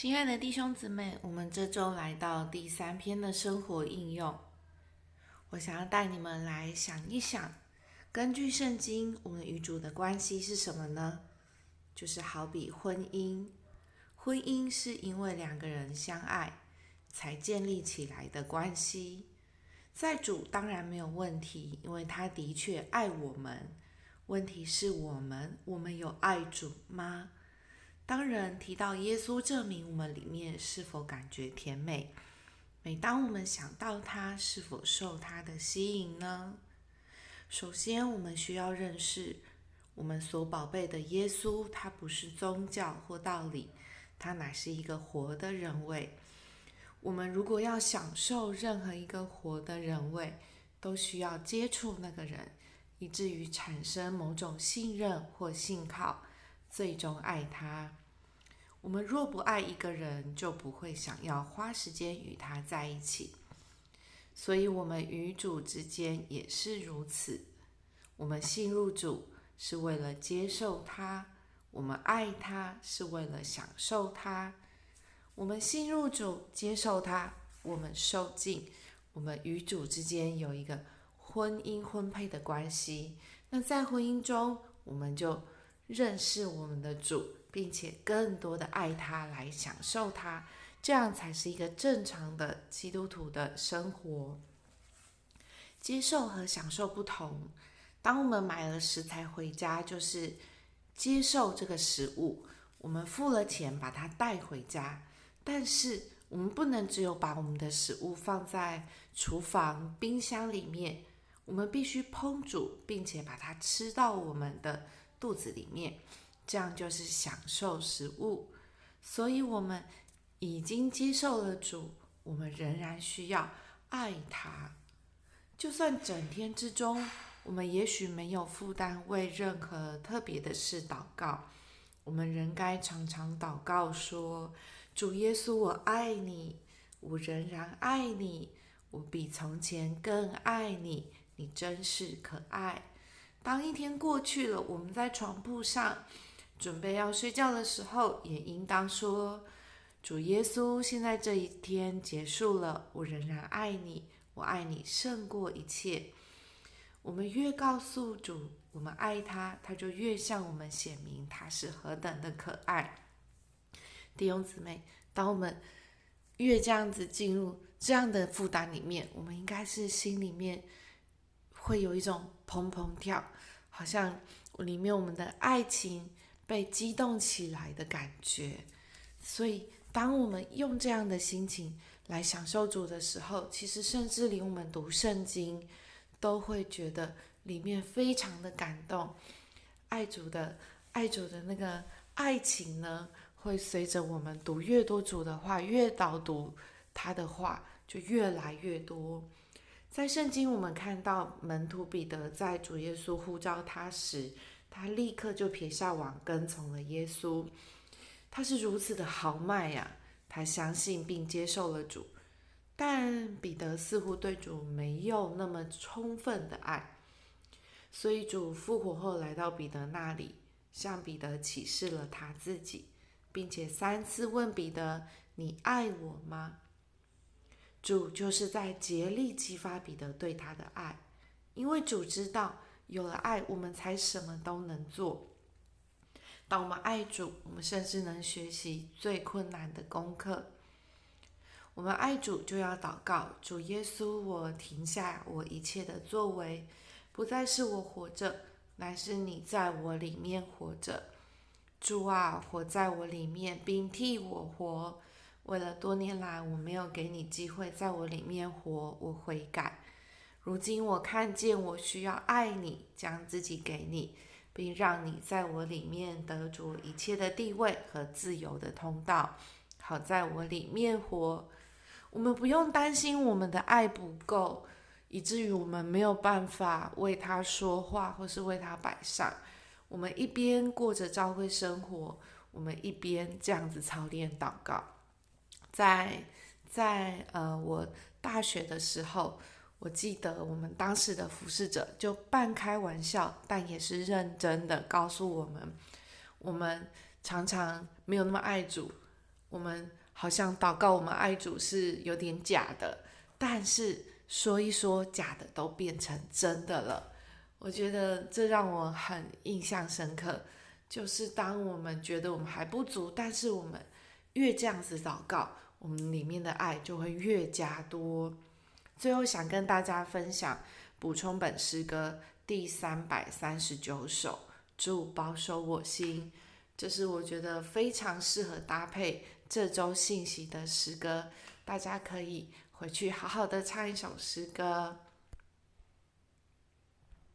亲爱的弟兄姊妹，我们这周来到第三篇的生活应用。我想要带你们来想一想，根据圣经，我们与主的关系是什么呢？就是好比婚姻，婚姻是因为两个人相爱才建立起来的关系。在主当然没有问题，因为他的确爱我们。问题是我们，我们有爱主吗？当人提到耶稣，证明我们里面是否感觉甜美？每当我们想到他，是否受他的吸引呢？首先，我们需要认识我们所宝贝的耶稣，他不是宗教或道理，他乃是一个活的人位。我们如果要享受任何一个活的人位，都需要接触那个人，以至于产生某种信任或信靠。最终爱他。我们若不爱一个人，就不会想要花时间与他在一起。所以，我们与主之间也是如此。我们信入主是为了接受他，我们爱他是为了享受他。我们信入主，接受他，我们受尽。我们与主之间有一个婚姻婚配的关系。那在婚姻中，我们就。认识我们的主，并且更多的爱他，来享受他，这样才是一个正常的基督徒的生活。接受和享受不同。当我们买了食材回家，就是接受这个食物，我们付了钱把它带回家。但是我们不能只有把我们的食物放在厨房、冰箱里面，我们必须烹煮，并且把它吃到我们的。肚子里面，这样就是享受食物。所以，我们已经接受了主，我们仍然需要爱他。就算整天之中，我们也许没有负担为任何特别的事祷告，我们仍该常常祷告说：“主耶稣，我爱你，我仍然爱你，我比从前更爱你，你真是可爱。”当一天过去了，我们在床铺上准备要睡觉的时候，也应当说：“主耶稣，现在这一天结束了，我仍然爱你，我爱你胜过一切。”我们越告诉主我们爱他，他就越向我们显明他是何等的可爱。弟兄姊妹，当我们越这样子进入这样的负担里面，我们应该是心里面会有一种砰砰跳。好像里面我们的爱情被激动起来的感觉，所以当我们用这样的心情来享受主的时候，其实甚至连我们读圣经都会觉得里面非常的感动。爱主的爱主的那个爱情呢，会随着我们读越多主的话，越导读他的话，就越来越多。在圣经，我们看到门徒彼得在主耶稣呼召他时，他立刻就撇下网，跟从了耶稣。他是如此的豪迈呀！他相信并接受了主，但彼得似乎对主没有那么充分的爱，所以主复活后来到彼得那里，向彼得启示了他自己，并且三次问彼得：“你爱我吗？”主就是在竭力激发彼得对他的爱，因为主知道有了爱，我们才什么都能做。当我们爱主，我们甚至能学习最困难的功课。我们爱主，就要祷告：主耶稣，我停下我一切的作为，不再是我活着，乃是你在我里面活着。主啊，活在我里面，并替我活。为了多年来我没有给你机会在我里面活，我悔改。如今我看见我需要爱你，将自己给你，并让你在我里面得着一切的地位和自由的通道，好在我里面活。我们不用担心我们的爱不够，以至于我们没有办法为他说话，或是为他摆上。我们一边过着朝会生活，我们一边这样子操练祷告。在在呃，我大学的时候，我记得我们当时的服侍者就半开玩笑，但也是认真的告诉我们，我们常常没有那么爱主，我们好像祷告我们爱主是有点假的，但是说一说，假的都变成真的了。我觉得这让我很印象深刻，就是当我们觉得我们还不足，但是我们越这样子祷告，我们里面的爱就会越加多。最后想跟大家分享，补充本诗歌第三百三十九首，主保守我心，这是我觉得非常适合搭配这周信息的诗歌，大家可以回去好好的唱一首诗歌。